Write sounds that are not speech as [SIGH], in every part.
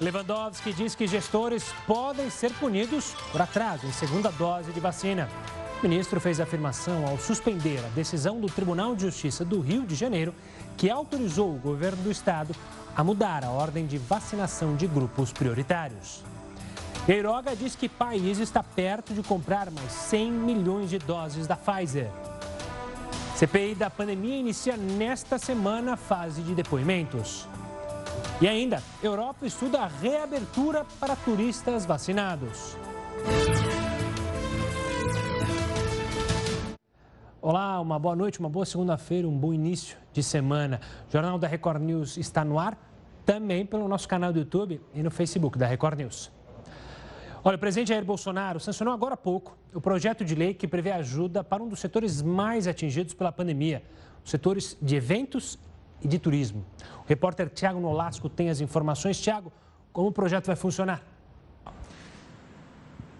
Lewandowski diz que gestores podem ser punidos por atraso em segunda dose de vacina. O ministro fez afirmação ao suspender a decisão do Tribunal de Justiça do Rio de Janeiro, que autorizou o governo do estado a mudar a ordem de vacinação de grupos prioritários. Queiroga diz que país está perto de comprar mais 100 milhões de doses da Pfizer. CPI da pandemia inicia nesta semana a fase de depoimentos. E ainda, Europa estuda a reabertura para turistas vacinados. Olá, uma boa noite, uma boa segunda-feira, um bom início de semana. O Jornal da Record News está no ar também pelo nosso canal do YouTube e no Facebook da Record News. Olha, o presidente Jair Bolsonaro sancionou agora há pouco o projeto de lei que prevê ajuda para um dos setores mais atingidos pela pandemia, os setores de eventos e de turismo. O repórter Tiago Nolasco tem as informações. Tiago, como o projeto vai funcionar?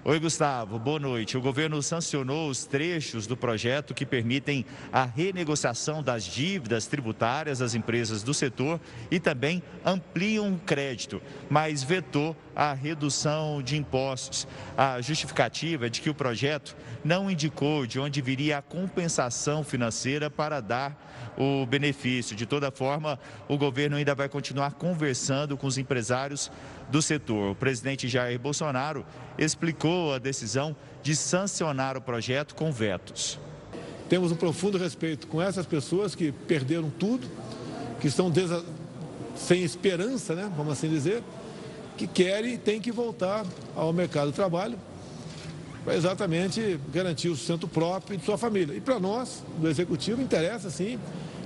Oi, Gustavo, boa noite. O governo sancionou os trechos do projeto que permitem a renegociação das dívidas tributárias das empresas do setor e também ampliam o crédito, mas vetou a redução de impostos. A justificativa é de que o projeto não indicou de onde viria a compensação financeira para dar o benefício. De toda forma, o governo ainda vai continuar conversando com os empresários do setor. O presidente Jair Bolsonaro explicou a decisão de sancionar o projeto com vetos. Temos um profundo respeito com essas pessoas que perderam tudo, que estão desa... sem esperança, né, vamos assim dizer, que querem e têm que voltar ao mercado de trabalho para exatamente garantir o sustento próprio de sua família. E para nós, do Executivo, interessa sim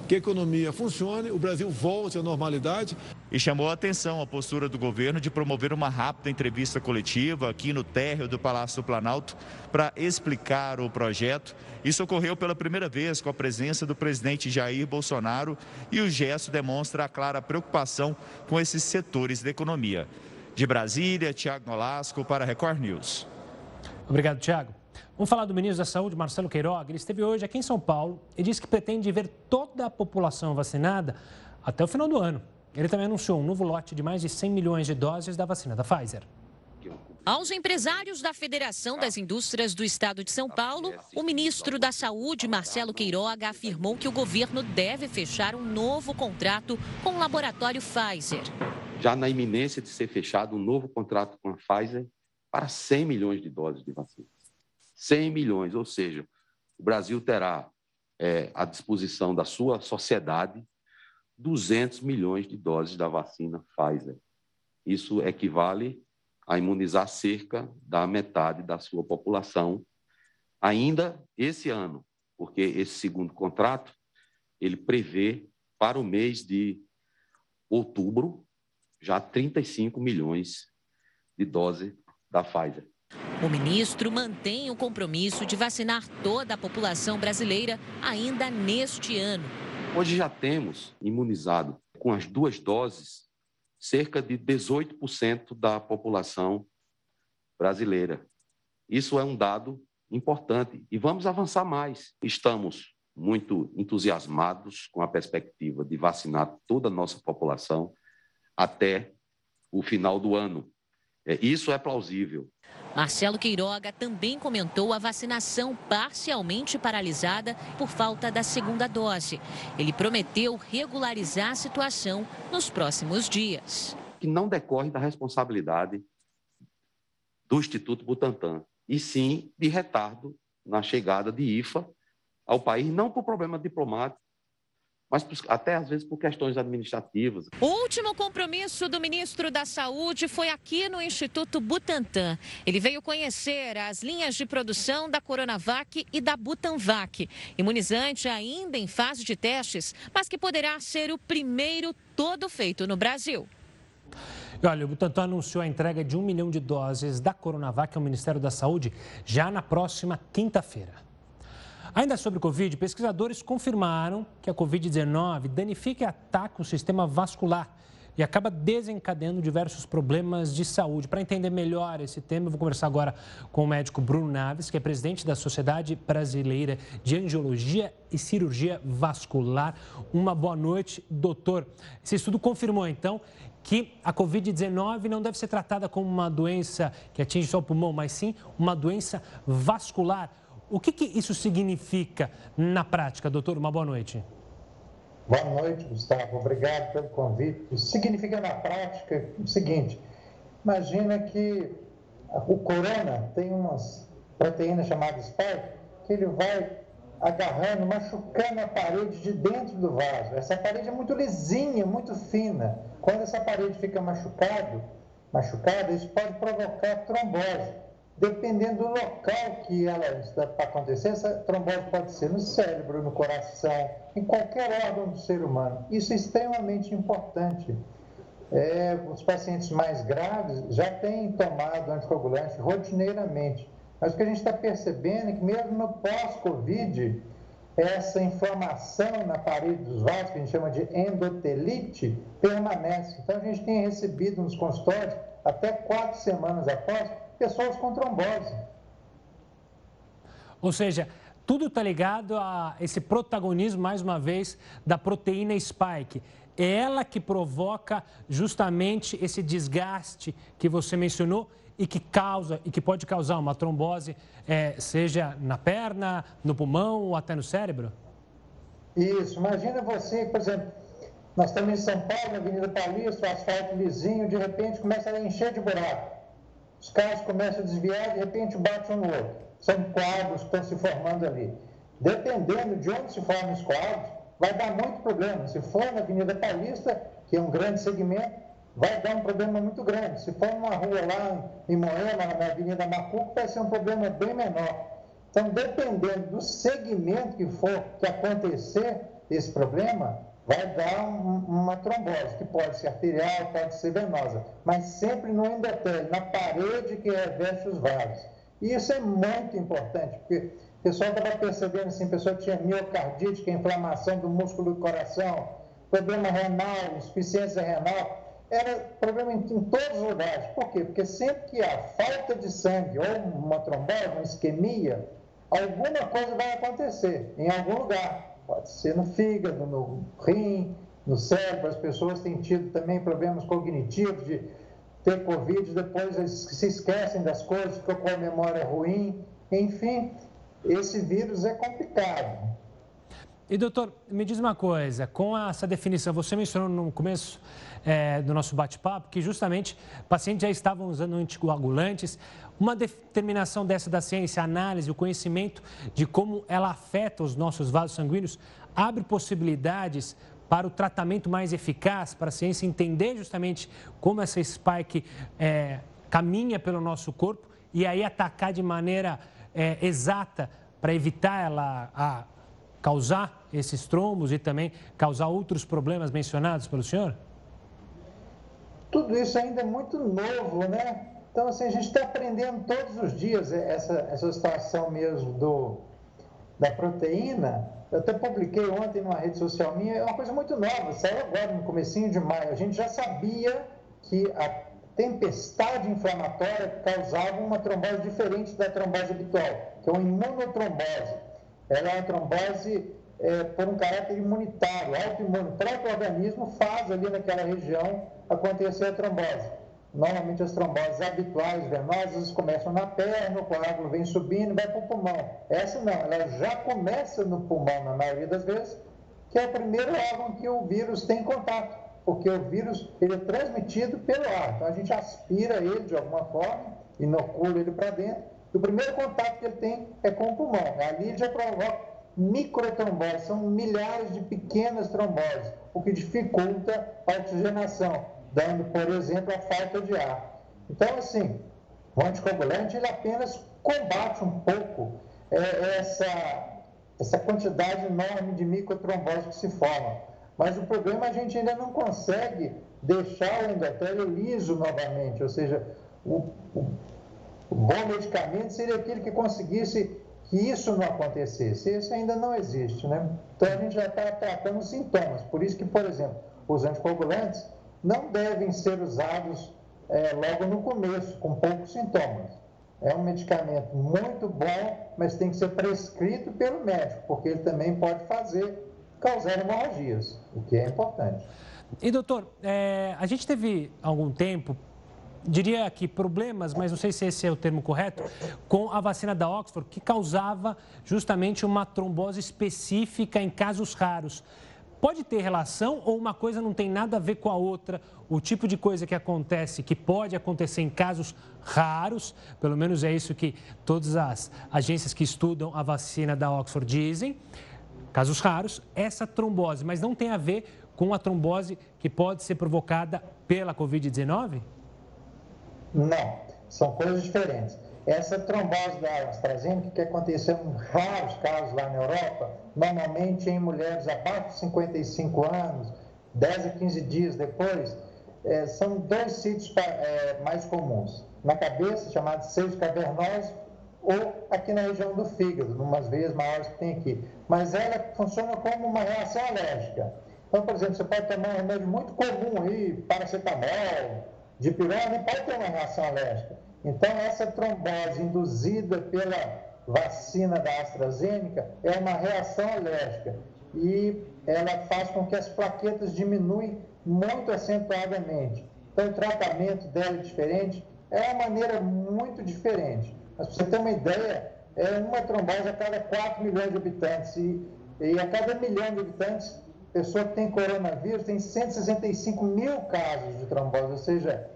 que a economia funcione, o Brasil volte à normalidade. E chamou a atenção a postura do governo de promover uma rápida entrevista coletiva aqui no térreo do Palácio do Planalto para explicar o projeto. Isso ocorreu pela primeira vez com a presença do presidente Jair Bolsonaro e o gesto demonstra a clara preocupação com esses setores da economia. De Brasília, Tiago Nolasco para Record News. Obrigado, Tiago. Vamos falar do ministro da Saúde, Marcelo Queiroga. Ele esteve hoje aqui em São Paulo e disse que pretende ver toda a população vacinada até o final do ano. Ele também anunciou um novo lote de mais de 100 milhões de doses da vacina da Pfizer. Aos empresários da Federação das Indústrias do Estado de São Paulo, o ministro da Saúde, Marcelo Queiroga, afirmou que o governo deve fechar um novo contrato com o laboratório Pfizer. Já na iminência de ser fechado um novo contrato com a Pfizer para 100 milhões de doses de vacina. 100 milhões, ou seja, o Brasil terá é, à disposição da sua sociedade 200 milhões de doses da vacina Pfizer. Isso equivale a imunizar cerca da metade da sua população ainda esse ano, porque esse segundo contrato ele prevê para o mês de outubro já 35 milhões de doses da Pfizer. O ministro mantém o compromisso de vacinar toda a população brasileira ainda neste ano. Hoje já temos imunizado com as duas doses cerca de 18% da população brasileira. Isso é um dado importante e vamos avançar mais. Estamos muito entusiasmados com a perspectiva de vacinar toda a nossa população até o final do ano. É, isso é plausível. Marcelo Queiroga também comentou a vacinação parcialmente paralisada por falta da segunda dose. Ele prometeu regularizar a situação nos próximos dias. Que não decorre da responsabilidade do Instituto Butantan, e sim de retardo na chegada de IFA ao país, não por problema diplomático, mas até às vezes por questões administrativas. O último compromisso do ministro da Saúde foi aqui no Instituto Butantan. Ele veio conhecer as linhas de produção da Coronavac e da Butanvac, imunizante ainda em fase de testes, mas que poderá ser o primeiro todo feito no Brasil. Olha, o Butantan anunciou a entrega de um milhão de doses da Coronavac ao Ministério da Saúde já na próxima quinta-feira. Ainda sobre o Covid, pesquisadores confirmaram que a Covid-19 danifica e ataca o sistema vascular e acaba desencadeando diversos problemas de saúde. Para entender melhor esse tema, eu vou conversar agora com o médico Bruno Naves, que é presidente da Sociedade Brasileira de Angiologia e Cirurgia Vascular. Uma boa noite, doutor. Esse estudo confirmou, então, que a Covid-19 não deve ser tratada como uma doença que atinge só o pulmão, mas sim uma doença vascular. O que, que isso significa na prática, doutor? Uma boa noite. Boa noite, Gustavo. Obrigado pelo convite. Significa na prática o seguinte: imagina que o corona tem umas proteínas chamadas spike que ele vai agarrando, machucando a parede de dentro do vaso. Essa parede é muito lisinha, muito fina. Quando essa parede fica machucado, machucada, isso pode provocar trombose dependendo do local que ela está para acontecer, essa trombose pode ser no cérebro, no coração, em qualquer órgão do ser humano. Isso é extremamente importante. É, os pacientes mais graves já têm tomado anticoagulante rotineiramente, mas o que a gente está percebendo é que mesmo no pós-Covid, essa inflamação na parede dos vasos, que a gente chama de endotelite, permanece. Então a gente tem recebido nos consultórios, até quatro semanas após, pessoas com trombose. Ou seja, tudo está ligado a esse protagonismo, mais uma vez, da proteína spike. É ela que provoca justamente esse desgaste que você mencionou e que causa e que pode causar uma trombose, é, seja na perna, no pulmão ou até no cérebro? Isso. Imagina você, por exemplo, nós estamos em São Paulo, na Avenida Paulista, o asfalto lisinho, de repente começa a encher de buraco. Os carros começam a desviar, de repente bate um no outro. São quadros que estão se formando ali. Dependendo de onde se formam os quadros, vai dar muito problema. Se for na Avenida Paulista, que é um grande segmento, vai dar um problema muito grande. Se for numa rua lá em Moema, na Avenida Macuco, vai ser um problema bem menor. Então, dependendo do segmento que for que acontecer esse problema, vai dar um, uma trombose, que pode ser arterial, pode ser venosa, mas sempre no endotélio, na parede que reveste os vasos. E isso é muito importante, porque o pessoal estava percebendo assim, a pessoa tinha miocardite, que é inflamação do músculo do coração, problema renal, insuficiência renal, era problema em, em todos os lugares. Por quê? Porque sempre que há falta de sangue ou uma trombose, uma isquemia, alguma coisa vai acontecer em algum lugar. Pode ser no fígado, no rim, no cérebro. As pessoas têm tido também problemas cognitivos de ter Covid, depois se esquecem das coisas, ficam com a memória ruim. Enfim, esse vírus é complicado. E doutor, me diz uma coisa, com essa definição, você mencionou no começo é, do nosso bate-papo que justamente pacientes já estavam usando anticoagulantes. Uma determinação dessa da ciência, a análise, o conhecimento de como ela afeta os nossos vasos sanguíneos, abre possibilidades para o tratamento mais eficaz, para a ciência entender justamente como essa spike é, caminha pelo nosso corpo e aí atacar de maneira é, exata para evitar ela a causar esses trombos e também causar outros problemas mencionados pelo senhor? Tudo isso ainda é muito novo, né? Então, assim, a gente está aprendendo todos os dias essa, essa situação mesmo do, da proteína. Eu até publiquei ontem numa rede social minha, é uma coisa muito nova, saiu agora no comecinho de maio. A gente já sabia que a tempestade inflamatória causava uma trombose diferente da trombose habitual, que é uma imunotrombose. Ela é uma trombose é, por um caráter imunitário, autoimune. O próprio organismo faz ali naquela região acontecer a trombose. Normalmente as tromboses habituais venosas começam na perna, o coágulo vem subindo vai para o pulmão. Essa não, ela já começa no pulmão na maioria das vezes, que é o primeiro órgão que o vírus tem contato, porque o vírus ele é transmitido pelo ar. Então a gente aspira ele de alguma forma, inocula ele para dentro, o primeiro contato que ele tem é com o pulmão. Ali já provoca microtrombose, são milhares de pequenas tromboses, o que dificulta a oxigenação dando, por exemplo, a falta de ar. Então, assim, o anticoagulante ele apenas combate um pouco é, essa, essa quantidade enorme de microtrombose que se forma. Mas o problema é a gente ainda não consegue deixar o endotélio liso novamente, ou seja, o, o bom medicamento seria aquele que conseguisse que isso não acontecesse. Isso ainda não existe, né? Então a gente já está tratando sintomas. Por isso que, por exemplo, os anticoagulantes, não devem ser usados é, logo no começo, com poucos sintomas. É um medicamento muito bom, mas tem que ser prescrito pelo médico, porque ele também pode fazer, causar hemorragias, o que é importante. E doutor, é, a gente teve algum tempo, diria que problemas, mas não sei se esse é o termo correto, com a vacina da Oxford, que causava justamente uma trombose específica em casos raros. Pode ter relação ou uma coisa não tem nada a ver com a outra? O tipo de coisa que acontece, que pode acontecer em casos raros, pelo menos é isso que todas as agências que estudam a vacina da Oxford dizem, casos raros, essa trombose, mas não tem a ver com a trombose que pode ser provocada pela Covid-19? Não, são coisas diferentes. Essa trombose da AstraZeneca, que aconteceu em raros casos lá na Europa, normalmente em mulheres abaixo de 55 anos, 10 a 15 dias depois, é, são dois sítios é, mais comuns. Na cabeça, chamado seio cavernoso, ou aqui na região do fígado, numas veias maiores que tem aqui. Mas ela funciona como uma reação alérgica. Então, por exemplo, você pode tomar um remédio muito comum aí, paracetamol, dipirona, e pode ter uma reação alérgica. Então, essa trombose induzida pela vacina da AstraZeneca é uma reação alérgica e ela faz com que as plaquetas diminuem muito acentuadamente. Então, o tratamento dela é diferente, é uma maneira muito diferente. Mas, para você ter uma ideia, é uma trombose a cada 4 milhões de habitantes e, e a cada milhão de habitantes pessoa que tem coronavírus tem 165 mil casos de trombose, ou seja,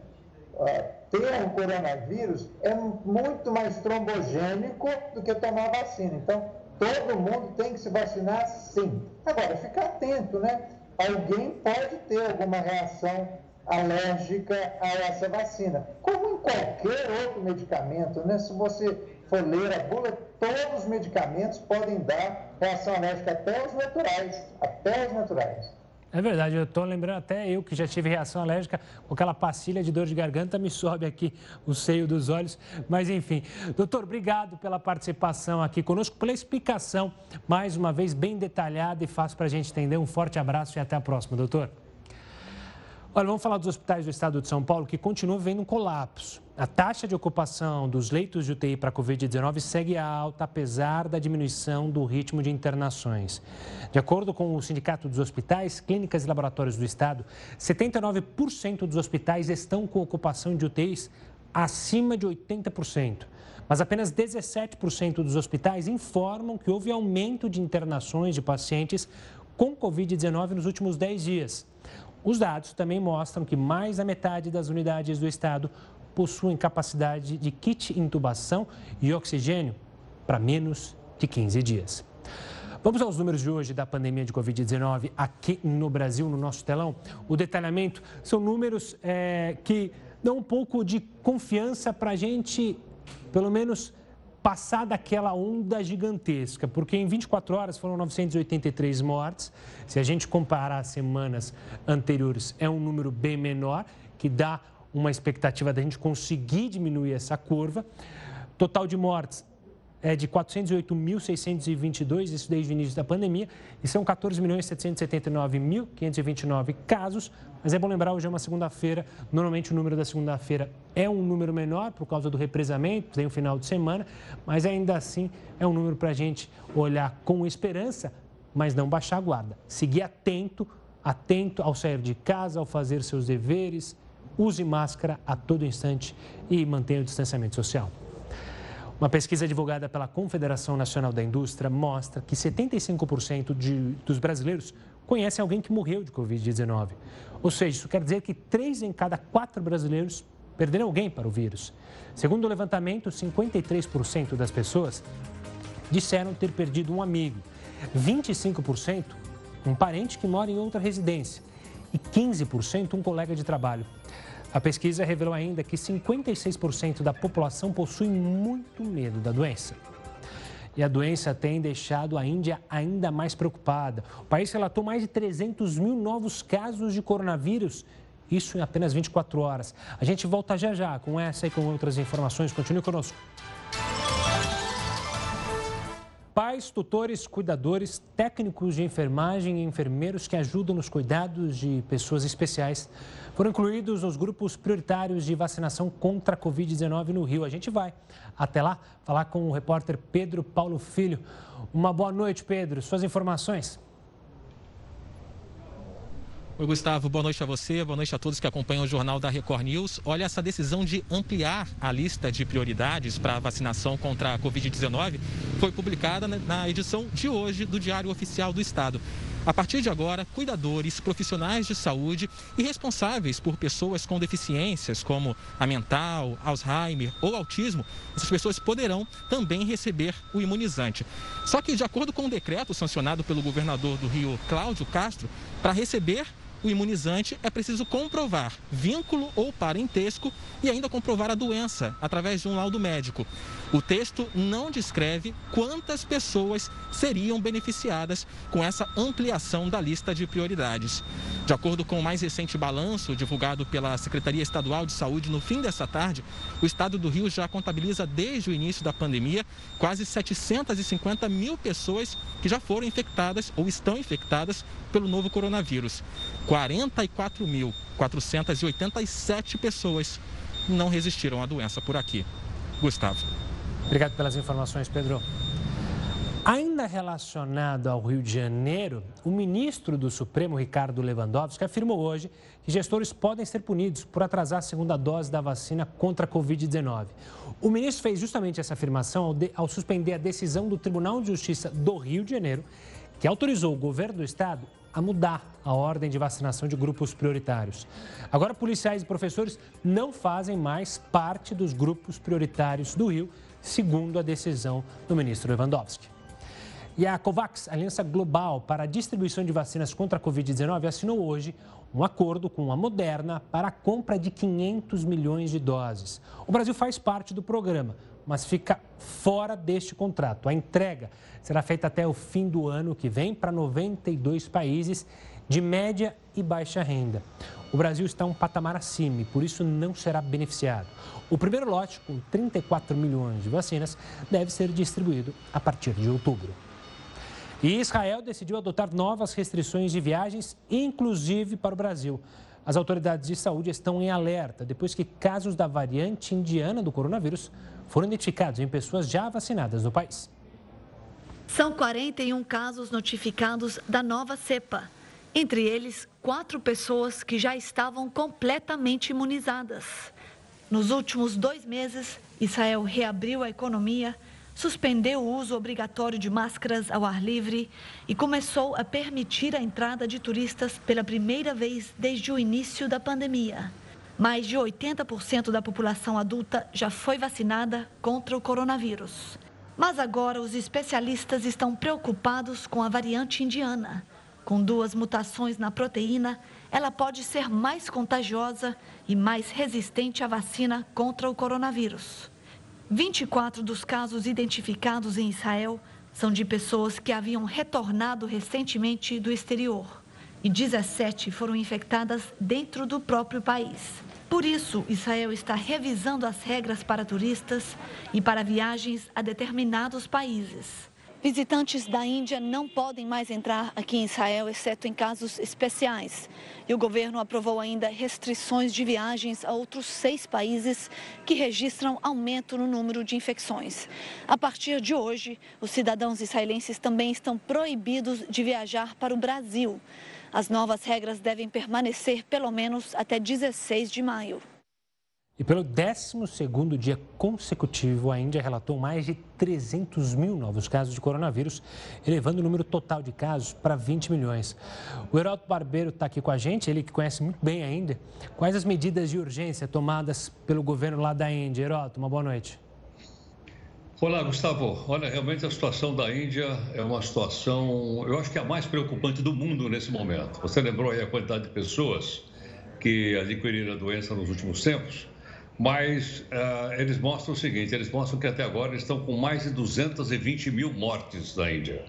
ter um coronavírus é muito mais trombogênico do que tomar vacina. Então, todo mundo tem que se vacinar sim. Agora, ficar atento, né? Alguém pode ter alguma reação alérgica a essa vacina, como em qualquer outro medicamento, né? Se você for ler a bula, todos os medicamentos podem dar reação alérgica, até os naturais, até os naturais. É verdade, eu estou lembrando até eu que já tive reação alérgica com aquela pastilha de dor de garganta, me sobe aqui o seio dos olhos. Mas enfim, doutor, obrigado pela participação aqui conosco, pela explicação, mais uma vez bem detalhada e fácil para a gente entender. Um forte abraço e até a próxima, doutor. Olha, vamos falar dos hospitais do estado de São Paulo que continuam vendo um colapso. A taxa de ocupação dos leitos de UTI para a Covid-19 segue alta, apesar da diminuição do ritmo de internações. De acordo com o Sindicato dos Hospitais, Clínicas e Laboratórios do Estado, 79% dos hospitais estão com ocupação de UTIs acima de 80%. Mas apenas 17% dos hospitais informam que houve aumento de internações de pacientes com Covid-19 nos últimos 10 dias. Os dados também mostram que mais da metade das unidades do estado possuem capacidade de kit intubação e oxigênio para menos de 15 dias. Vamos aos números de hoje da pandemia de Covid-19 aqui no Brasil, no nosso telão. O detalhamento são números é, que dão um pouco de confiança para a gente, pelo menos, passar daquela onda gigantesca, porque em 24 horas foram 983 mortes. Se a gente comparar as semanas anteriores, é um número bem menor, que dá uma expectativa da gente conseguir diminuir essa curva. Total de mortes é de 408.622, isso desde o início da pandemia, e são 14.779.529 casos. Mas é bom lembrar, hoje é uma segunda-feira, normalmente o número da segunda-feira é um número menor por causa do represamento, tem o um final de semana, mas ainda assim é um número para a gente olhar com esperança, mas não baixar a guarda. Seguir atento, atento ao sair de casa, ao fazer seus deveres, use máscara a todo instante e mantenha o distanciamento social. Uma pesquisa divulgada pela Confederação Nacional da Indústria mostra que 75% de, dos brasileiros conhecem alguém que morreu de Covid-19. Ou seja, isso quer dizer que três em cada quatro brasileiros perderam alguém para o vírus. Segundo o levantamento, 53% das pessoas disseram ter perdido um amigo, 25% um parente que mora em outra residência e 15% um colega de trabalho. A pesquisa revelou ainda que 56% da população possui muito medo da doença. E a doença tem deixado a Índia ainda mais preocupada. O país relatou mais de 300 mil novos casos de coronavírus, isso em apenas 24 horas. A gente volta já já com essa e com outras informações. Continue conosco. Pais, tutores, cuidadores, técnicos de enfermagem e enfermeiros que ajudam nos cuidados de pessoas especiais foram incluídos nos grupos prioritários de vacinação contra a Covid-19 no Rio. A gente vai até lá falar com o repórter Pedro Paulo Filho. Uma boa noite, Pedro. Suas informações. Oi, Gustavo. Boa noite a você, boa noite a todos que acompanham o Jornal da Record News. Olha, essa decisão de ampliar a lista de prioridades para a vacinação contra a Covid-19 foi publicada na edição de hoje do Diário Oficial do Estado. A partir de agora, cuidadores, profissionais de saúde e responsáveis por pessoas com deficiências como a mental, Alzheimer ou autismo, essas pessoas poderão também receber o imunizante. Só que, de acordo com o um decreto sancionado pelo governador do Rio, Cláudio Castro, para receber o imunizante é preciso comprovar vínculo ou parentesco e ainda comprovar a doença através de um laudo médico. O texto não descreve quantas pessoas seriam beneficiadas com essa ampliação da lista de prioridades. De acordo com o mais recente balanço divulgado pela Secretaria Estadual de Saúde no fim dessa tarde, o estado do Rio já contabiliza desde o início da pandemia quase 750 mil pessoas que já foram infectadas ou estão infectadas pelo novo coronavírus. 44.487 pessoas não resistiram à doença por aqui. Gustavo. Obrigado pelas informações, Pedro. Ainda relacionado ao Rio de Janeiro, o ministro do Supremo, Ricardo Lewandowski, afirmou hoje que gestores podem ser punidos por atrasar a segunda dose da vacina contra a Covid-19. O ministro fez justamente essa afirmação ao, de, ao suspender a decisão do Tribunal de Justiça do Rio de Janeiro, que autorizou o governo do estado a mudar a ordem de vacinação de grupos prioritários. Agora, policiais e professores não fazem mais parte dos grupos prioritários do Rio, segundo a decisão do ministro Lewandowski. E a COVAX, Aliança Global para a Distribuição de Vacinas contra a Covid-19, assinou hoje um acordo com a Moderna para a compra de 500 milhões de doses. O Brasil faz parte do programa, mas fica fora deste contrato. A entrega será feita até o fim do ano que vem para 92 países de média e baixa renda. O Brasil está um patamar acima e por isso não será beneficiado. O primeiro lote, com 34 milhões de vacinas, deve ser distribuído a partir de outubro. E Israel decidiu adotar novas restrições de viagens, inclusive para o Brasil. As autoridades de saúde estão em alerta depois que casos da variante indiana do coronavírus foram identificados em pessoas já vacinadas no país. São 41 casos notificados da nova cepa. Entre eles, quatro pessoas que já estavam completamente imunizadas. Nos últimos dois meses, Israel reabriu a economia, suspendeu o uso obrigatório de máscaras ao ar livre e começou a permitir a entrada de turistas pela primeira vez desde o início da pandemia. Mais de 80% da população adulta já foi vacinada contra o coronavírus. Mas agora os especialistas estão preocupados com a variante indiana. Com duas mutações na proteína, ela pode ser mais contagiosa e mais resistente à vacina contra o coronavírus. 24 dos casos identificados em Israel são de pessoas que haviam retornado recentemente do exterior e 17 foram infectadas dentro do próprio país. Por isso, Israel está revisando as regras para turistas e para viagens a determinados países. Visitantes da Índia não podem mais entrar aqui em Israel, exceto em casos especiais. E o governo aprovou ainda restrições de viagens a outros seis países que registram aumento no número de infecções. A partir de hoje, os cidadãos israelenses também estão proibidos de viajar para o Brasil. As novas regras devem permanecer pelo menos até 16 de maio. E pelo 12º dia consecutivo, a Índia relatou mais de 300 mil novos casos de coronavírus, elevando o número total de casos para 20 milhões. O Heraldo Barbeiro está aqui com a gente, ele que conhece muito bem a Índia. Quais as medidas de urgência tomadas pelo governo lá da Índia? Heraldo, uma boa noite. Olá, Gustavo. Olha, realmente a situação da Índia é uma situação, eu acho que é a mais preocupante do mundo nesse momento. Você lembrou aí a quantidade de pessoas que adquiriram a doença nos últimos tempos, mas uh, eles mostram o seguinte: eles mostram que até agora estão com mais de 220 mil mortes na Índia.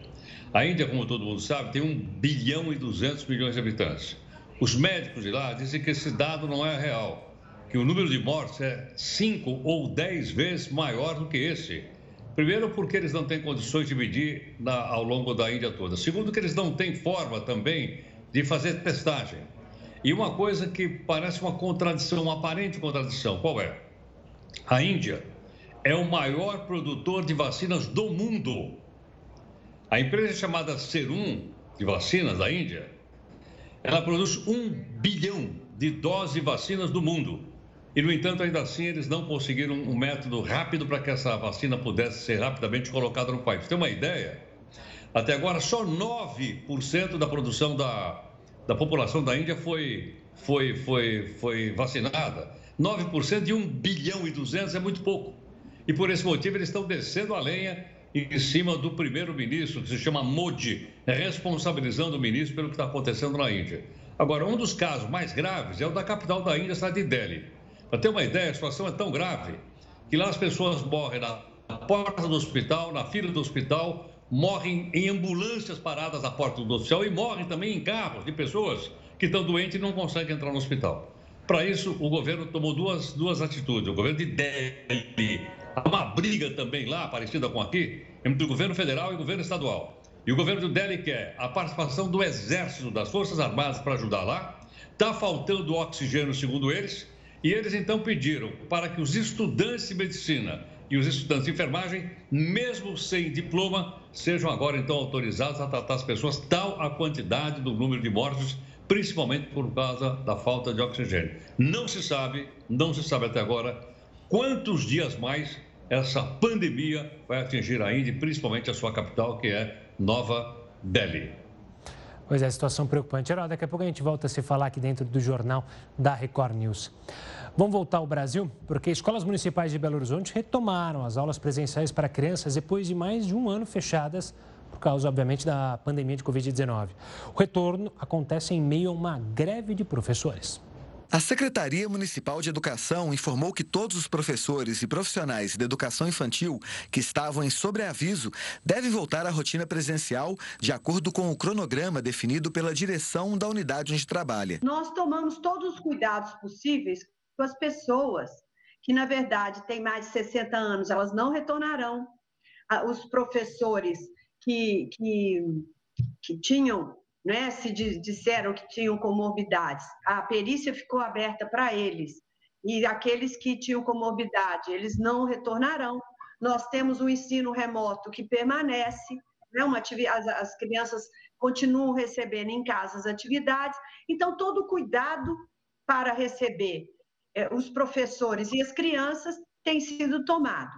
A Índia, como todo mundo sabe, tem 1 bilhão e 200 milhões de habitantes. Os médicos de lá dizem que esse dado não é real, que o número de mortes é 5 ou 10 vezes maior do que esse Primeiro, porque eles não têm condições de medir na, ao longo da Índia toda. Segundo, que eles não têm forma também de fazer testagem. E uma coisa que parece uma contradição, uma aparente contradição, qual é? A Índia é o maior produtor de vacinas do mundo. A empresa chamada Serum de vacinas da Índia, ela produz um bilhão de doses de vacinas do mundo. E, no entanto, ainda assim, eles não conseguiram um método rápido para que essa vacina pudesse ser rapidamente colocada no país. Tem uma ideia? Até agora, só 9% da produção da, da população da Índia foi, foi, foi, foi vacinada. 9% de 1 bilhão e 200 é muito pouco. E por esse motivo, eles estão descendo a lenha em cima do primeiro-ministro, que se chama Modi, responsabilizando o ministro pelo que está acontecendo na Índia. Agora, um dos casos mais graves é o da capital da Índia, a cidade de Delhi. Para ter uma ideia, a situação é tão grave que lá as pessoas morrem na porta do hospital, na fila do hospital, morrem em ambulâncias paradas à porta do hospital e morrem também em carros de pessoas que estão doentes e não conseguem entrar no hospital. Para isso, o governo tomou duas, duas atitudes. O governo de Delhi, uma briga também lá, parecida com aqui, entre o governo federal e o governo estadual. E o governo de Delhi quer a participação do Exército, das Forças Armadas para ajudar lá. Está faltando oxigênio, segundo eles, e eles então pediram para que os estudantes de medicina e os estudantes de enfermagem, mesmo sem diploma, sejam agora então autorizados a tratar as pessoas tal a quantidade do número de mortos, principalmente por causa da falta de oxigênio. Não se sabe, não se sabe até agora quantos dias mais essa pandemia vai atingir a Índia, principalmente a sua capital, que é Nova Delhi. Pois é, situação preocupante. Herói, daqui a pouco a gente volta a se falar aqui dentro do jornal da Record News. Vamos voltar ao Brasil, porque escolas municipais de Belo Horizonte retomaram as aulas presenciais para crianças depois de mais de um ano fechadas, por causa, obviamente, da pandemia de Covid-19. O retorno acontece em meio a uma greve de professores. A Secretaria Municipal de Educação informou que todos os professores e profissionais de educação infantil que estavam em sobreaviso devem voltar à rotina presencial de acordo com o cronograma definido pela direção da unidade onde trabalha. Nós tomamos todos os cuidados possíveis com as pessoas que, na verdade, têm mais de 60 anos, elas não retornarão. Os professores que, que, que tinham né, se disseram que tinham comorbidades, a perícia ficou aberta para eles. E aqueles que tinham comorbidade, eles não retornarão. Nós temos o um ensino remoto que permanece, né, uma as, as crianças continuam recebendo em casa as atividades. Então, todo cuidado para receber os professores e as crianças tem sido tomado.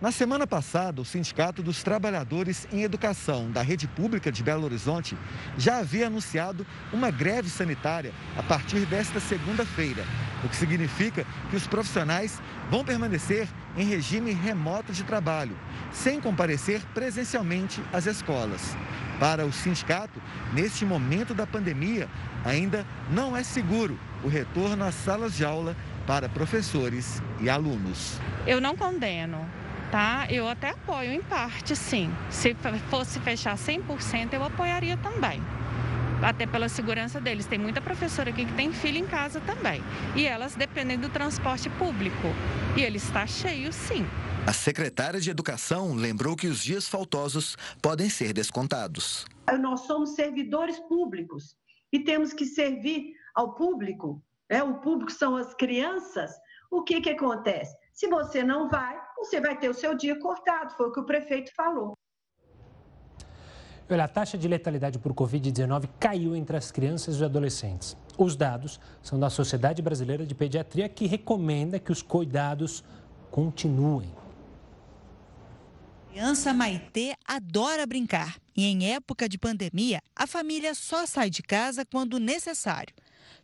Na semana passada, o Sindicato dos Trabalhadores em Educação da Rede Pública de Belo Horizonte já havia anunciado uma greve sanitária a partir desta segunda-feira, o que significa que os profissionais vão permanecer em regime remoto de trabalho, sem comparecer presencialmente às escolas. Para o sindicato, neste momento da pandemia, ainda não é seguro o retorno às salas de aula para professores e alunos. Eu não condeno tá? Eu até apoio em parte, sim. Se fosse fechar 100%, eu apoiaria também. Até pela segurança deles. Tem muita professora aqui que tem filho em casa também. E elas dependem do transporte público. E ele está cheio, sim. A secretária de Educação lembrou que os dias faltosos podem ser descontados. Nós somos servidores públicos e temos que servir ao público. Né? O público são as crianças. O que, que acontece? Se você não vai, você vai ter o seu dia cortado, foi o que o prefeito falou. Olha, a taxa de letalidade por Covid-19 caiu entre as crianças e os adolescentes. Os dados são da Sociedade Brasileira de Pediatria, que recomenda que os cuidados continuem. A criança Maitê adora brincar e, em época de pandemia, a família só sai de casa quando necessário.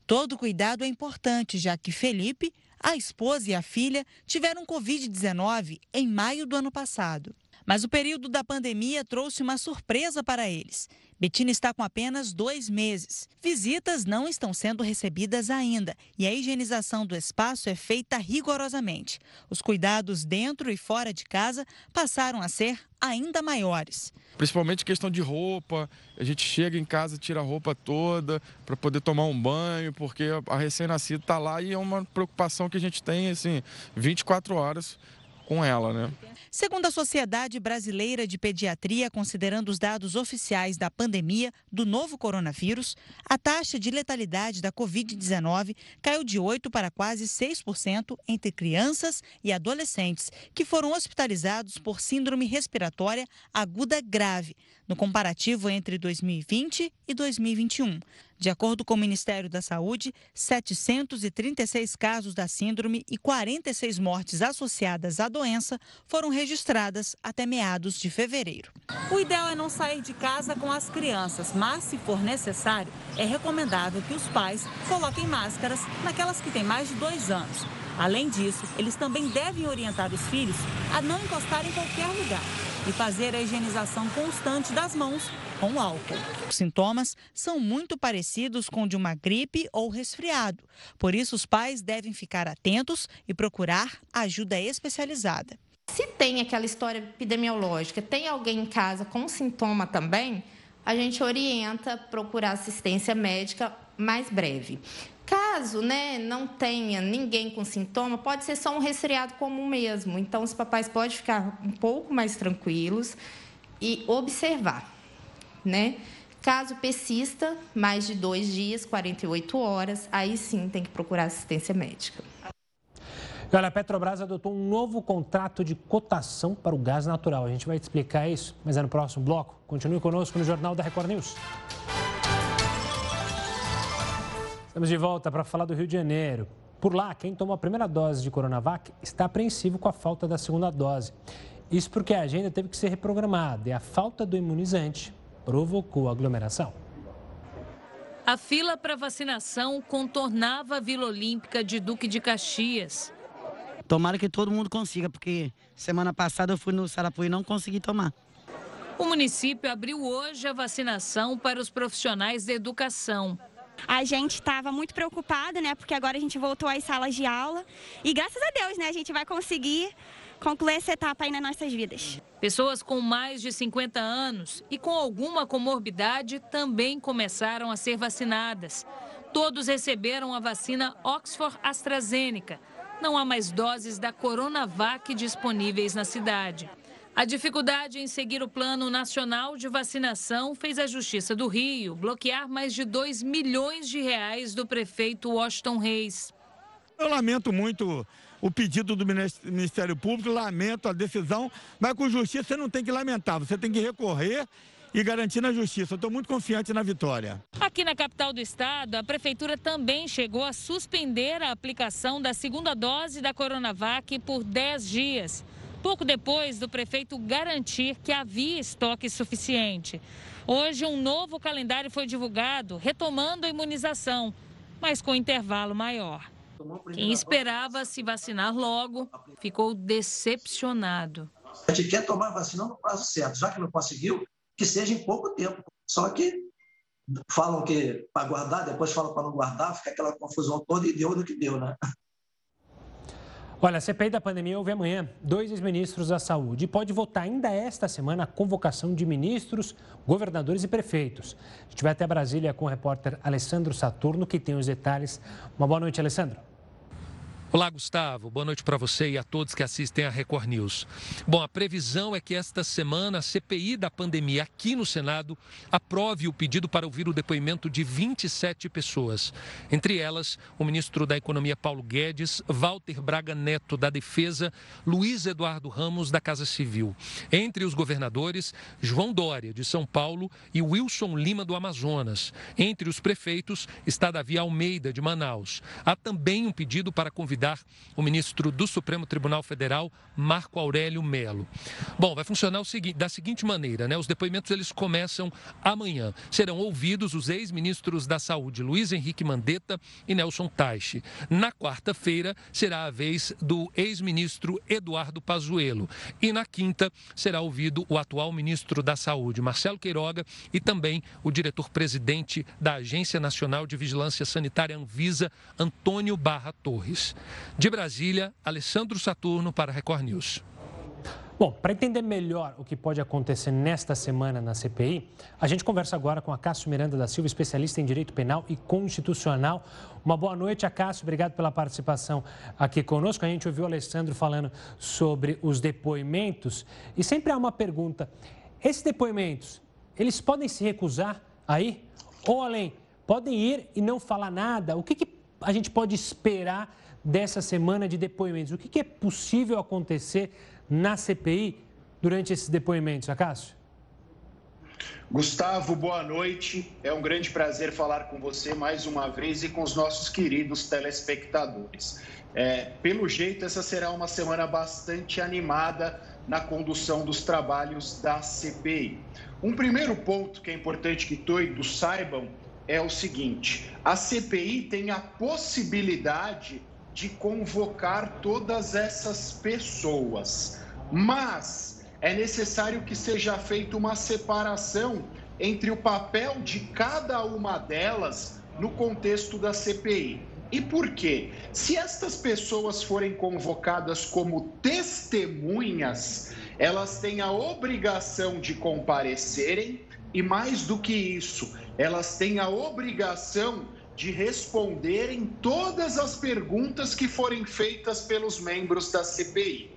Todo cuidado é importante, já que Felipe a esposa e a filha tiveram Covid-19 em maio do ano passado. Mas o período da pandemia trouxe uma surpresa para eles. Betina está com apenas dois meses. Visitas não estão sendo recebidas ainda e a higienização do espaço é feita rigorosamente. Os cuidados dentro e fora de casa passaram a ser ainda maiores. Principalmente questão de roupa, a gente chega em casa, tira a roupa toda para poder tomar um banho, porque a recém-nascida está lá e é uma preocupação que a gente tem assim, 24 horas com ela, né? Segundo a Sociedade Brasileira de Pediatria, considerando os dados oficiais da pandemia do novo coronavírus, a taxa de letalidade da Covid-19 caiu de 8% para quase 6% entre crianças e adolescentes que foram hospitalizados por síndrome respiratória aguda grave, no comparativo entre 2020 e 2021. De acordo com o Ministério da Saúde, 736 casos da síndrome e 46 mortes associadas à doença foram registradas até meados de fevereiro. O ideal é não sair de casa com as crianças, mas, se for necessário, é recomendável que os pais coloquem máscaras naquelas que têm mais de dois anos. Além disso, eles também devem orientar os filhos a não encostar em qualquer lugar e fazer a higienização constante das mãos com álcool. Os sintomas são muito parecidos com de uma gripe ou resfriado. Por isso, os pais devem ficar atentos e procurar ajuda especializada. Se tem aquela história epidemiológica, tem alguém em casa com sintoma também, a gente orienta procurar assistência médica mais breve. Caso né, não tenha ninguém com sintoma, pode ser só um resfriado comum mesmo. Então, os papais podem ficar um pouco mais tranquilos e observar. Né? Caso persista, mais de dois dias, 48 horas, aí sim tem que procurar assistência médica. Olha, a Petrobras adotou um novo contrato de cotação para o gás natural. A gente vai te explicar isso, mas é no próximo bloco. Continue conosco no Jornal da Record News. Estamos de volta para falar do Rio de Janeiro. Por lá, quem tomou a primeira dose de Coronavac está apreensivo com a falta da segunda dose. Isso porque a agenda teve que ser reprogramada e a falta do imunizante provocou aglomeração. A fila para vacinação contornava a Vila Olímpica de Duque de Caxias. Tomara que todo mundo consiga, porque semana passada eu fui no Sarapuí e não consegui tomar. O município abriu hoje a vacinação para os profissionais da educação. A gente estava muito preocupado, né? Porque agora a gente voltou às salas de aula. E graças a Deus, né? A gente vai conseguir concluir essa etapa aí nas nossas vidas. Pessoas com mais de 50 anos e com alguma comorbidade também começaram a ser vacinadas. Todos receberam a vacina Oxford AstraZeneca. Não há mais doses da Coronavac disponíveis na cidade. A dificuldade em seguir o Plano Nacional de Vacinação fez a Justiça do Rio bloquear mais de 2 milhões de reais do prefeito Washington Reis. Eu lamento muito o pedido do Ministério Público, lamento a decisão, mas com justiça você não tem que lamentar, você tem que recorrer e garantir na justiça. Estou muito confiante na vitória. Aqui na capital do estado, a prefeitura também chegou a suspender a aplicação da segunda dose da Coronavac por 10 dias pouco depois do prefeito garantir que havia estoque suficiente. Hoje, um novo calendário foi divulgado, retomando a imunização, mas com intervalo maior. Quem esperava se vacinar logo ficou decepcionado. A gente quer tomar vacina no prazo certo, já que não conseguiu, que seja em pouco tempo. Só que falam que para guardar, depois falam para não guardar, fica aquela confusão toda e deu no que deu, né? Olha, a CPI da pandemia houve amanhã dois ex-ministros da Saúde e pode votar ainda esta semana a convocação de ministros, governadores e prefeitos. A gente vai até Brasília com o repórter Alessandro Saturno, que tem os detalhes. Uma boa noite, Alessandro. Olá, Gustavo. Boa noite para você e a todos que assistem a Record News. Bom, a previsão é que esta semana a CPI da pandemia aqui no Senado aprove o pedido para ouvir o depoimento de 27 pessoas. Entre elas, o ministro da Economia Paulo Guedes, Walter Braga Neto da Defesa, Luiz Eduardo Ramos da Casa Civil. Entre os governadores, João Dória de São Paulo e Wilson Lima do Amazonas. Entre os prefeitos está Davi Almeida de Manaus. Há também um pedido para convidar convidar o ministro do Supremo Tribunal Federal, Marco Aurélio Melo. Bom, vai funcionar seguinte, da seguinte maneira, né? Os depoimentos eles começam amanhã. Serão ouvidos os ex-ministros da Saúde, Luiz Henrique Mandetta e Nelson Taixe. Na quarta-feira será a vez do ex-ministro Eduardo Pazuello e na quinta será ouvido o atual ministro da Saúde, Marcelo Queiroga, e também o diretor-presidente da Agência Nacional de Vigilância Sanitária Anvisa, Antônio Barra Torres. De Brasília, Alessandro Saturno para Record News. Bom, para entender melhor o que pode acontecer nesta semana na CPI, a gente conversa agora com a Cássio Miranda da Silva, especialista em direito penal e constitucional. Uma boa noite, Cássio. Obrigado pela participação aqui conosco. A gente ouviu o Alessandro falando sobre os depoimentos e sempre há uma pergunta: esses depoimentos, eles podem se recusar aí? Ou além, podem ir e não falar nada? O que, que a gente pode esperar dessa semana de depoimentos? O que, que é possível acontecer? na CPI durante esses depoimentos, Acácio? Gustavo, boa noite. É um grande prazer falar com você mais uma vez e com os nossos queridos telespectadores. É, pelo jeito, essa será uma semana bastante animada na condução dos trabalhos da CPI. Um primeiro ponto que é importante que todos saibam é o seguinte: a CPI tem a possibilidade de convocar todas essas pessoas, mas é necessário que seja feita uma separação entre o papel de cada uma delas no contexto da CPI. E por quê? Se estas pessoas forem convocadas como testemunhas, elas têm a obrigação de comparecerem e, mais do que isso, elas têm a obrigação de responderem todas as perguntas que forem feitas pelos membros da CPI.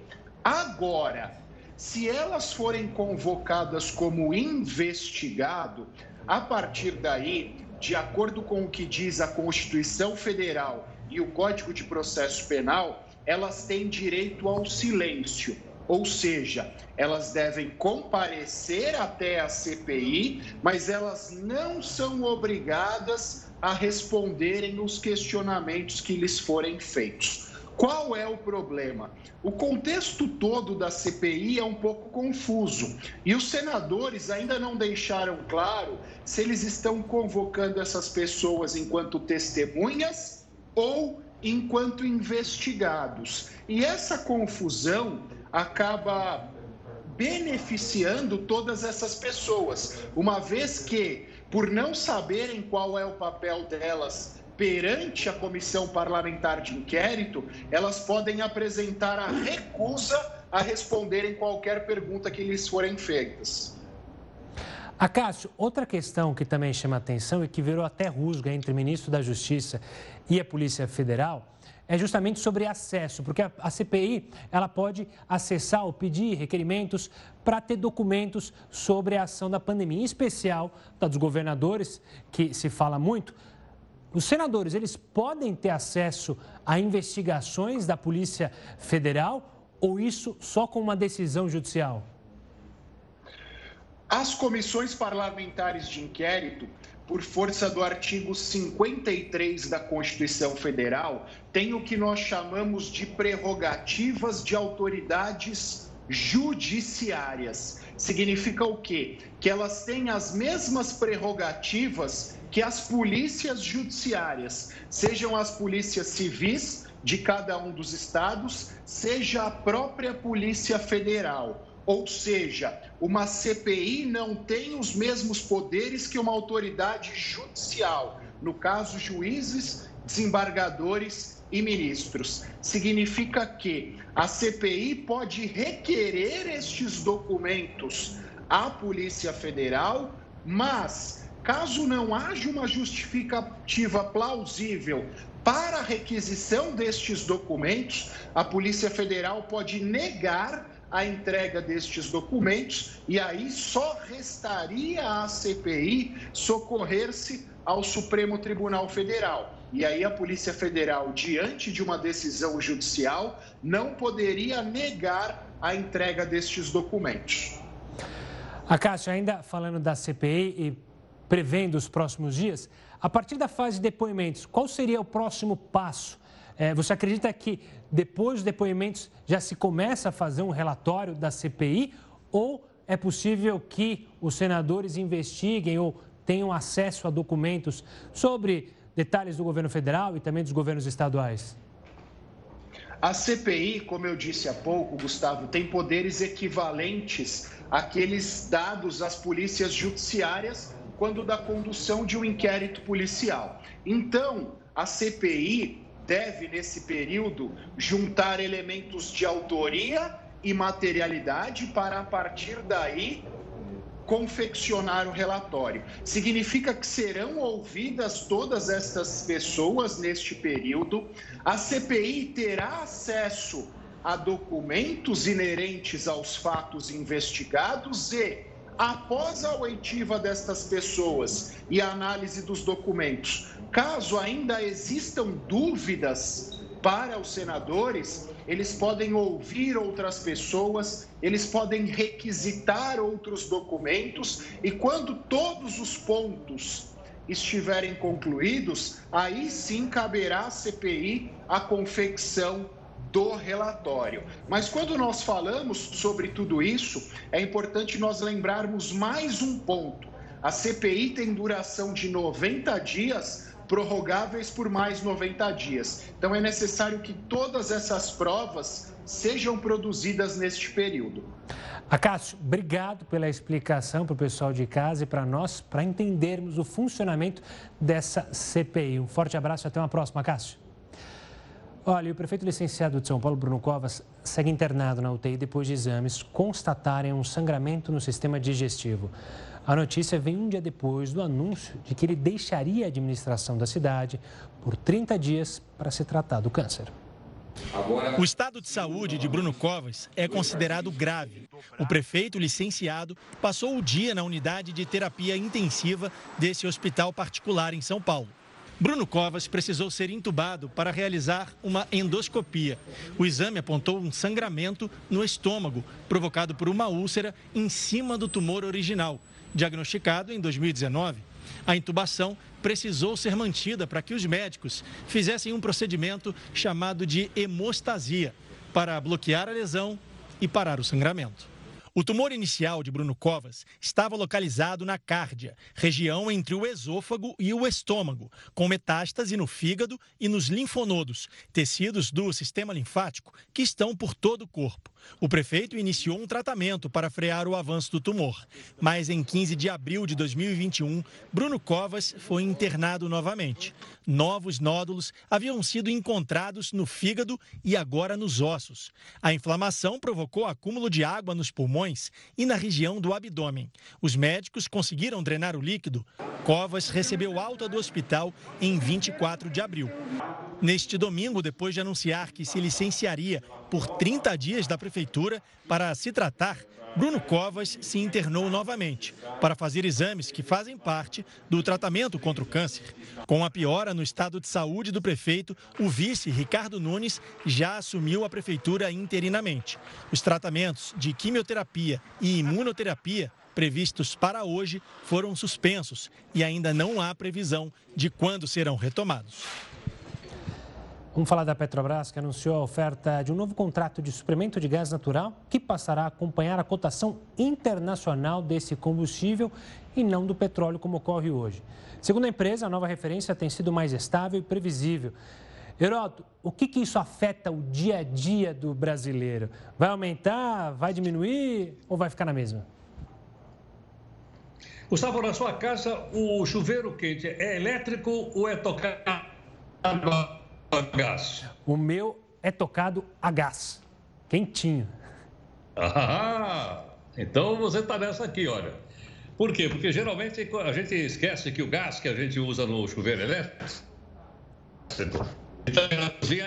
Agora, se elas forem convocadas como investigado, a partir daí, de acordo com o que diz a Constituição Federal e o Código de Processo Penal, elas têm direito ao silêncio. Ou seja, elas devem comparecer até a CPI, mas elas não são obrigadas a responderem os questionamentos que lhes forem feitos. Qual é o problema? O contexto todo da CPI é um pouco confuso e os senadores ainda não deixaram claro se eles estão convocando essas pessoas enquanto testemunhas ou enquanto investigados. E essa confusão acaba beneficiando todas essas pessoas, uma vez que por não saberem qual é o papel delas perante a comissão parlamentar de inquérito, elas podem apresentar a recusa a responderem qualquer pergunta que lhes forem feitas. Acácio, outra questão que também chama atenção e que virou até rusga entre o ministro da Justiça e a Polícia Federal é justamente sobre acesso, porque a, CPI ela pode acessar ou pedir requerimentos para ter documentos sobre a ação da pandemia, em especial da dos governadores, que se fala muito. Os senadores, eles podem ter acesso a investigações da Polícia Federal ou isso só com uma decisão judicial? As comissões parlamentares de inquérito por força do artigo 53 da Constituição Federal, tem o que nós chamamos de prerrogativas de autoridades judiciárias. Significa o quê? Que elas têm as mesmas prerrogativas que as polícias judiciárias, sejam as polícias civis de cada um dos estados, seja a própria Polícia Federal. Ou seja, uma CPI não tem os mesmos poderes que uma autoridade judicial, no caso, juízes, desembargadores e ministros. Significa que a CPI pode requerer estes documentos à Polícia Federal, mas caso não haja uma justificativa plausível para a requisição destes documentos, a Polícia Federal pode negar a entrega destes documentos e aí só restaria à CPI socorrer-se ao Supremo Tribunal Federal. E aí a Polícia Federal, diante de uma decisão judicial, não poderia negar a entrega destes documentos. A Cássia, ainda falando da CPI e prevendo os próximos dias, a partir da fase de depoimentos, qual seria o próximo passo? É, você acredita que depois dos depoimentos já se começa a fazer um relatório da CPI ou é possível que os senadores investiguem ou tenham acesso a documentos sobre detalhes do governo federal e também dos governos estaduais? A CPI, como eu disse há pouco, Gustavo, tem poderes equivalentes àqueles dados às polícias judiciárias quando da condução de um inquérito policial. Então, a CPI deve, nesse período, juntar elementos de autoria e materialidade para, a partir daí, confeccionar o relatório. Significa que serão ouvidas todas estas pessoas neste período. A CPI terá acesso a documentos inerentes aos fatos investigados e, após a oitiva destas pessoas e a análise dos documentos, caso ainda existam dúvidas para os senadores, eles podem ouvir outras pessoas, eles podem requisitar outros documentos e quando todos os pontos estiverem concluídos, aí sim caberá à CPI a confecção do relatório. Mas quando nós falamos sobre tudo isso, é importante nós lembrarmos mais um ponto. A CPI tem duração de 90 dias prorrogáveis por mais 90 dias. Então é necessário que todas essas provas sejam produzidas neste período. Acácio, obrigado pela explicação para o pessoal de casa e para nós, para entendermos o funcionamento dessa CPI. Um forte abraço e até uma próxima, Acácio. Olha, o prefeito licenciado de São Paulo, Bruno Covas, segue internado na UTI depois de exames constatarem um sangramento no sistema digestivo. A notícia vem um dia depois do anúncio de que ele deixaria a administração da cidade por 30 dias para se tratar do câncer. O estado de saúde de Bruno Covas é considerado grave. O prefeito licenciado passou o dia na unidade de terapia intensiva desse hospital particular em São Paulo. Bruno Covas precisou ser entubado para realizar uma endoscopia. O exame apontou um sangramento no estômago, provocado por uma úlcera em cima do tumor original, Diagnosticado em 2019, a intubação precisou ser mantida para que os médicos fizessem um procedimento chamado de hemostasia para bloquear a lesão e parar o sangramento. O tumor inicial de Bruno Covas estava localizado na cárdia, região entre o esôfago e o estômago, com metástase no fígado e nos linfonodos, tecidos do sistema linfático que estão por todo o corpo. O prefeito iniciou um tratamento para frear o avanço do tumor, mas em 15 de abril de 2021, Bruno Covas foi internado novamente. Novos nódulos haviam sido encontrados no fígado e agora nos ossos. A inflamação provocou acúmulo de água nos pulmões e na região do abdômen. Os médicos conseguiram drenar o líquido. Covas recebeu alta do hospital em 24 de abril. Neste domingo, depois de anunciar que se licenciaria por 30 dias da prefeitura para se tratar, Bruno Covas se internou novamente para fazer exames que fazem parte do tratamento contra o câncer. Com a piora no estado de saúde do prefeito, o vice, Ricardo Nunes, já assumiu a prefeitura interinamente. Os tratamentos de quimioterapia e imunoterapia previstos para hoje foram suspensos e ainda não há previsão de quando serão retomados. Vamos falar da Petrobras, que anunciou a oferta de um novo contrato de suprimento de gás natural, que passará a acompanhar a cotação internacional desse combustível e não do petróleo, como ocorre hoje. Segundo a empresa, a nova referência tem sido mais estável e previsível. Heroto, o que, que isso afeta o dia a dia do brasileiro? Vai aumentar, vai diminuir ou vai ficar na mesma? Gustavo, na sua casa, o chuveiro quente é elétrico ou é tocado a gás? O meu é tocado a gás, quentinho. Ah, então você está nessa aqui, olha. Por quê? Porque geralmente a gente esquece que o gás que a gente usa no chuveiro elétrico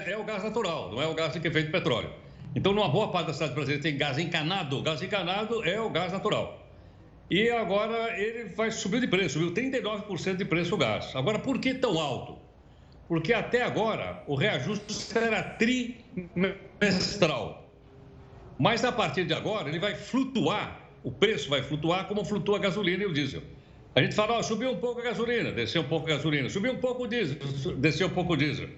é o gás natural, não é o gás que é feito de petróleo. Então, numa boa parte da cidade brasileira tem gás encanado. O gás encanado é o gás natural. E agora ele vai subir de preço, subiu 39% de preço o gás. Agora, por que tão alto? Porque até agora o reajuste era trimestral. Mas a partir de agora ele vai flutuar, o preço vai flutuar como flutua a gasolina e o diesel. A gente fala, ó, subiu um pouco a gasolina, desceu um pouco a gasolina, subiu um pouco o diesel, desceu um pouco o diesel.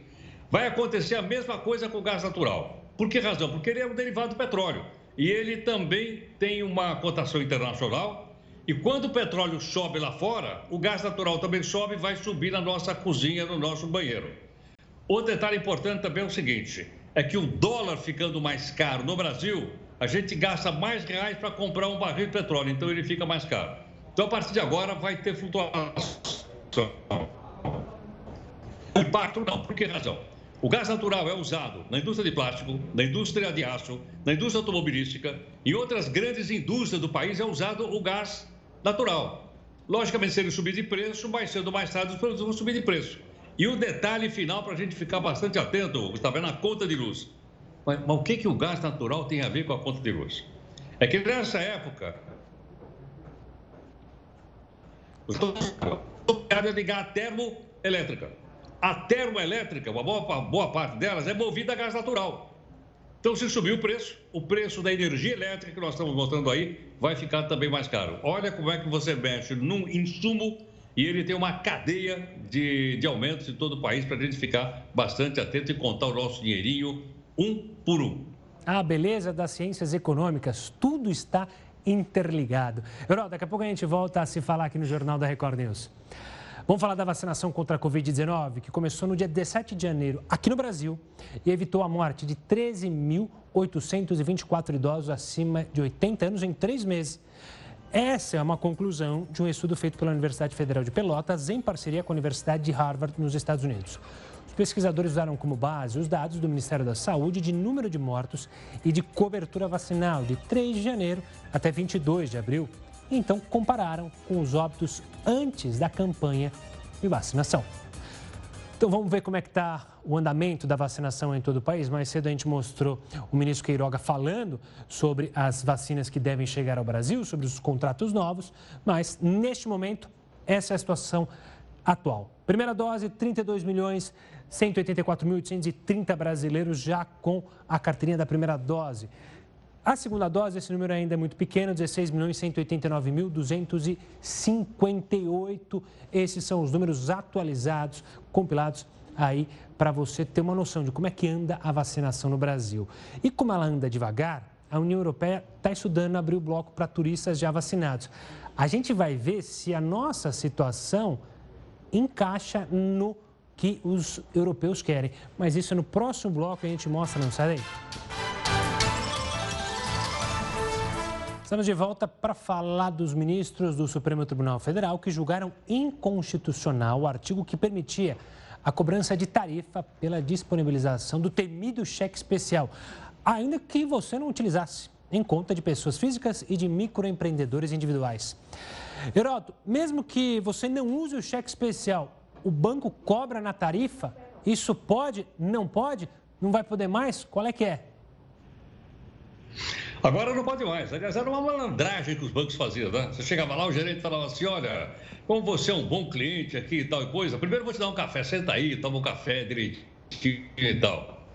Vai acontecer a mesma coisa com o gás natural. Por que razão? Porque ele é um derivado do petróleo. E ele também tem uma cotação internacional e quando o petróleo sobe lá fora, o gás natural também sobe e vai subir na nossa cozinha, no nosso banheiro. Outro detalhe importante também é o seguinte: é que o dólar ficando mais caro no Brasil, a gente gasta mais reais para comprar um barril de petróleo, então ele fica mais caro. Então, a partir de agora, vai ter flutuação. Impacto não, por que razão? O gás natural é usado na indústria de plástico, na indústria de aço, na indústria automobilística e outras grandes indústrias do país é usado o gás natural. Logicamente, se ele subir de preço, mais cedo ou mais tarde os produtos vão subir de preço. E o detalhe final para a gente ficar bastante atento, Gustavo, é na conta de luz. Mas, mas o que, que o gás natural tem a ver com a conta de luz? É que nessa época, os de ligar termoelétrica. A termoelétrica, uma boa, boa parte delas, é movida a gás natural. Então, se subir o preço, o preço da energia elétrica que nós estamos mostrando aí vai ficar também mais caro. Olha como é que você mexe num insumo e ele tem uma cadeia de, de aumentos em todo o país para a gente ficar bastante atento e contar o nosso dinheirinho um por um. A beleza das ciências econômicas, tudo está interligado. Euró, daqui a pouco a gente volta a se falar aqui no Jornal da Record News. Vamos falar da vacinação contra a Covid-19, que começou no dia 17 de janeiro aqui no Brasil e evitou a morte de 13.824 idosos acima de 80 anos em três meses. Essa é uma conclusão de um estudo feito pela Universidade Federal de Pelotas em parceria com a Universidade de Harvard, nos Estados Unidos. Os pesquisadores usaram como base os dados do Ministério da Saúde de número de mortos e de cobertura vacinal de 3 de janeiro até 22 de abril então compararam com os óbitos antes da campanha de vacinação. Então vamos ver como é que está o andamento da vacinação em todo o país. Mais cedo a gente mostrou o ministro Queiroga falando sobre as vacinas que devem chegar ao Brasil, sobre os contratos novos, mas neste momento essa é a situação atual. Primeira dose, 32 milhões 184.830 brasileiros já com a carteirinha da primeira dose. A segunda dose, esse número ainda é muito pequeno, 16 milhões 189 mil 258. Esses são os números atualizados, compilados aí para você ter uma noção de como é que anda a vacinação no Brasil. E como ela anda devagar, a União Europeia está estudando abrir o bloco para turistas já vacinados. A gente vai ver se a nossa situação encaixa no que os europeus querem. Mas isso é no próximo bloco a gente mostra, não sai daí. Estamos de volta para falar dos ministros do Supremo Tribunal Federal que julgaram inconstitucional o artigo que permitia a cobrança de tarifa pela disponibilização do temido cheque especial, ainda que você não utilizasse em conta de pessoas físicas e de microempreendedores individuais. Heroto, mesmo que você não use o cheque especial, o banco cobra na tarifa? Isso pode? Não pode? Não vai poder mais? Qual é que é? Agora não pode mais. Aliás, era uma malandragem que os bancos faziam, né? Você chegava lá, o gerente falava assim: olha, como você é um bom cliente aqui e tal e coisa, primeiro vou te dar um café, senta aí, toma um café direitinho e tal.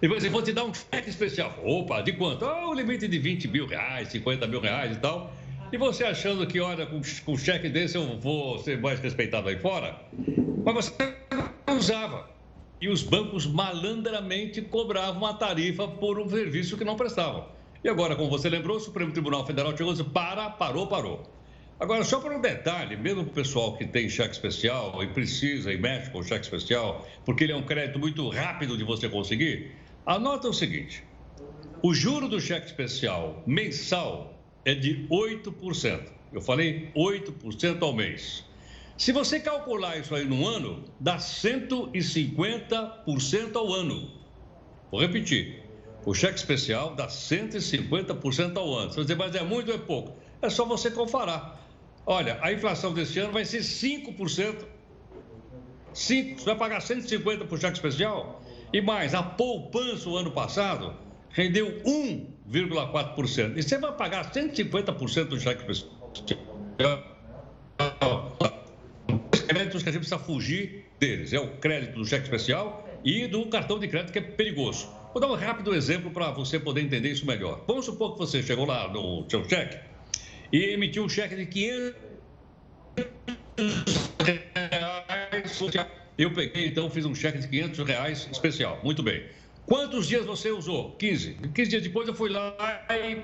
Depois eu vou te dar um cheque especial. Opa, de quanto? Ah, o limite de 20 mil reais, 50 mil reais e tal. E você achando que, olha, com, com cheque desse eu vou ser mais respeitado aí fora? Mas você não usava. E os bancos malandramente cobravam uma tarifa por um serviço que não prestavam. E agora, como você lembrou, o Supremo Tribunal Federal chegou e para, parou, parou. Agora, só para um detalhe, mesmo o pessoal que tem cheque especial e precisa e mexe com cheque especial, porque ele é um crédito muito rápido de você conseguir, anota o seguinte: o juro do cheque especial mensal é de 8%. Eu falei 8% ao mês. Se você calcular isso aí no ano, dá 150% ao ano. Vou repetir: o cheque especial dá 150% ao ano. Você vai dizer, mas é muito ou é pouco? É só você comparar. Olha, a inflação desse ano vai ser 5%. 5, você vai pagar 150 por cheque especial? E mais, a poupança o ano passado rendeu 1,4%. E você vai pagar 150% do cheque especial. Créditos que a gente precisa fugir deles. É o crédito do cheque especial e do cartão de crédito que é perigoso. Vou dar um rápido exemplo para você poder entender isso melhor. Vamos supor que você chegou lá no seu cheque e emitiu um cheque de 500 reais. Eu peguei, então, fiz um cheque de 500 reais especial. Muito bem. Quantos dias você usou? 15. 15 dias depois eu fui lá e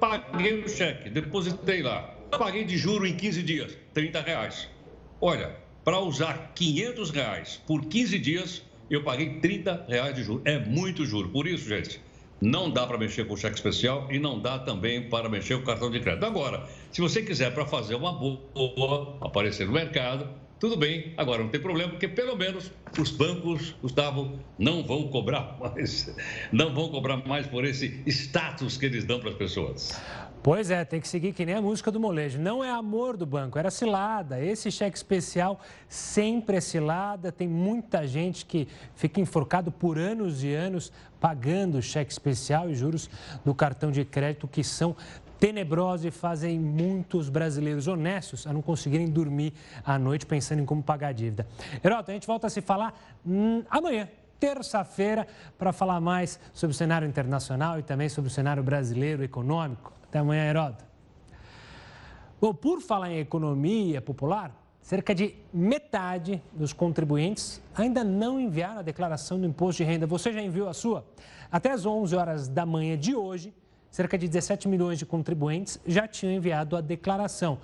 paguei o cheque, depositei lá. paguei de juro em 15 dias, 30 reais. Olha, para usar 500 reais por 15 dias, eu paguei 30 reais de juros. É muito juro. Por isso, gente, não dá para mexer com cheque especial e não dá também para mexer com cartão de crédito. Agora, se você quiser para fazer uma boa, aparecer no mercado, tudo bem, agora não tem problema, porque pelo menos os bancos, Gustavo, não vão cobrar [LAUGHS] mais, não vão cobrar mais por esse status que eles dão para as pessoas. Pois é, tem que seguir que nem a música do molejo. Não é amor do banco, era cilada. Esse cheque especial sempre é cilada. Tem muita gente que fica enforcado por anos e anos pagando cheque especial e juros do cartão de crédito que são tenebrosos e fazem muitos brasileiros honestos a não conseguirem dormir à noite pensando em como pagar a dívida. Heroto, a gente volta a se falar hum, amanhã terça-feira para falar mais sobre o cenário internacional e também sobre o cenário brasileiro econômico. Até amanhã, Heródoto. Bom, por falar em economia popular, cerca de metade dos contribuintes ainda não enviaram a declaração do imposto de renda. Você já enviou a sua? Até as 11 horas da manhã de hoje, cerca de 17 milhões de contribuintes já tinham enviado a declaração.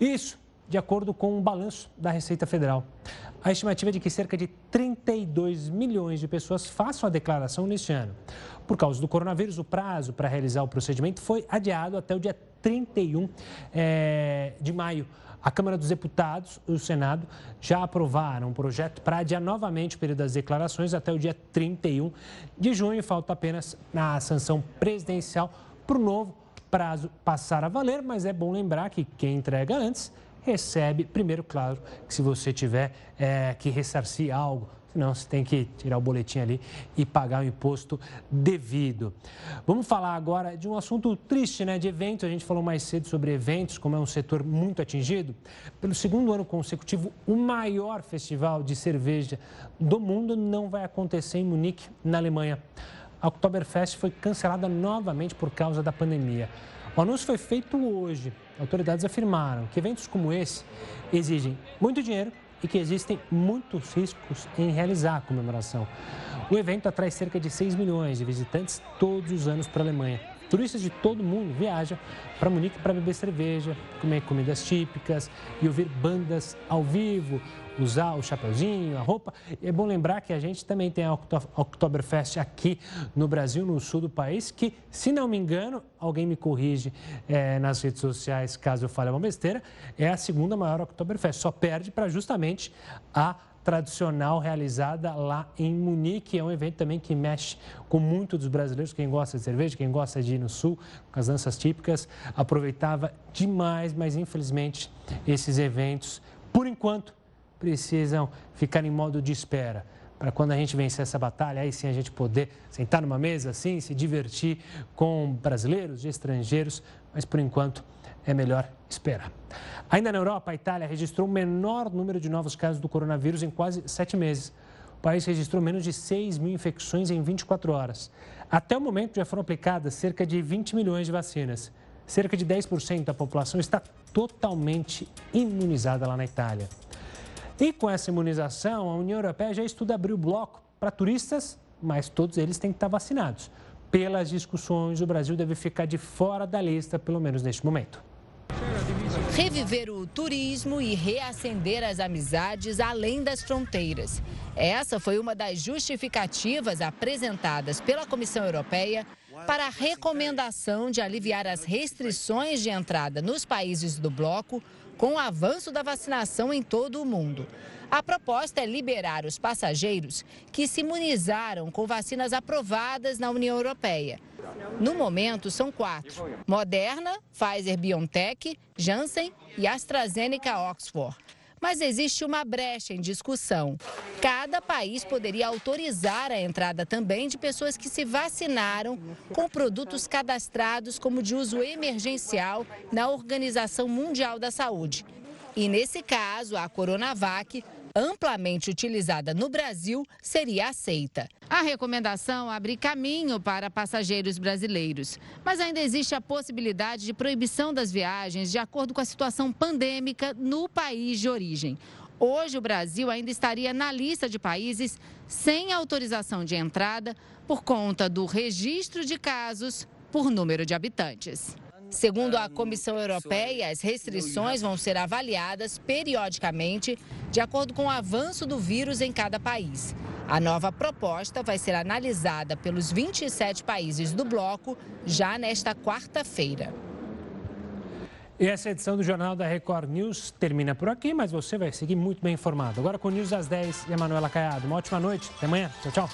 Isso de acordo com o um balanço da Receita Federal. A estimativa é de que cerca de 32 milhões de pessoas façam a declaração neste ano. Por causa do coronavírus, o prazo para realizar o procedimento foi adiado até o dia 31 é, de maio. A Câmara dos Deputados e o Senado já aprovaram um projeto para adiar novamente o período das declarações até o dia 31 de junho. Falta apenas a sanção presidencial para o novo prazo passar a valer, mas é bom lembrar que quem entrega antes recebe, primeiro, claro, que se você tiver é, que ressarcir algo, senão você tem que tirar o boletim ali e pagar o imposto devido. Vamos falar agora de um assunto triste, né? De eventos. A gente falou mais cedo sobre eventos, como é um setor muito atingido. Pelo segundo ano consecutivo, o maior festival de cerveja do mundo não vai acontecer em Munique, na Alemanha. A Oktoberfest foi cancelada novamente por causa da pandemia. O anúncio foi feito hoje. Autoridades afirmaram que eventos como esse exigem muito dinheiro e que existem muitos riscos em realizar a comemoração. O evento atrai cerca de 6 milhões de visitantes todos os anos para a Alemanha. Turistas de todo mundo viajam para Munique para beber cerveja, comer comidas típicas e ouvir bandas ao vivo, usar o chapeuzinho, a roupa. É bom lembrar que a gente também tem a Oktoberfest aqui no Brasil, no sul do país, que, se não me engano, alguém me corrige é, nas redes sociais caso eu fale uma besteira, é a segunda maior Oktoberfest. Só perde para justamente a tradicional realizada lá em Munique. É um evento também que mexe com muitos dos brasileiros, quem gosta de cerveja, quem gosta de ir no sul, com as danças típicas, aproveitava demais, mas infelizmente esses eventos, por enquanto, precisam ficar em modo de espera. Para quando a gente vencer essa batalha, aí sim a gente poder sentar numa mesa assim, se divertir com brasileiros e estrangeiros, mas por enquanto é melhor esperar. Ainda na Europa, a Itália registrou o menor número de novos casos do coronavírus em quase sete meses. O país registrou menos de 6 mil infecções em 24 horas. Até o momento, já foram aplicadas cerca de 20 milhões de vacinas. Cerca de 10% da população está totalmente imunizada lá na Itália. E com essa imunização, a União Europeia já estuda abrir o bloco para turistas, mas todos eles têm que estar vacinados. Pelas discussões, o Brasil deve ficar de fora da lista, pelo menos neste momento. Reviver o turismo e reacender as amizades além das fronteiras. Essa foi uma das justificativas apresentadas pela Comissão Europeia para a recomendação de aliviar as restrições de entrada nos países do bloco com o avanço da vacinação em todo o mundo. A proposta é liberar os passageiros que se imunizaram com vacinas aprovadas na União Europeia. No momento, são quatro: Moderna, Pfizer BioNTech, Janssen e AstraZeneca Oxford. Mas existe uma brecha em discussão. Cada país poderia autorizar a entrada também de pessoas que se vacinaram com produtos cadastrados como de uso emergencial na Organização Mundial da Saúde. E nesse caso, a Coronavac amplamente utilizada no Brasil seria aceita. A recomendação abre caminho para passageiros brasileiros, mas ainda existe a possibilidade de proibição das viagens de acordo com a situação pandêmica no país de origem. Hoje, o Brasil ainda estaria na lista de países sem autorização de entrada por conta do registro de casos por número de habitantes. Segundo a Comissão Europeia, as restrições vão ser avaliadas periodicamente de acordo com o avanço do vírus em cada país. A nova proposta vai ser analisada pelos 27 países do bloco já nesta quarta-feira. E essa edição do Jornal da Record News termina por aqui, mas você vai seguir muito bem informado. Agora com o News às 10 e a Manuela Caiado. Uma ótima noite. Até amanhã. Tchau, tchau.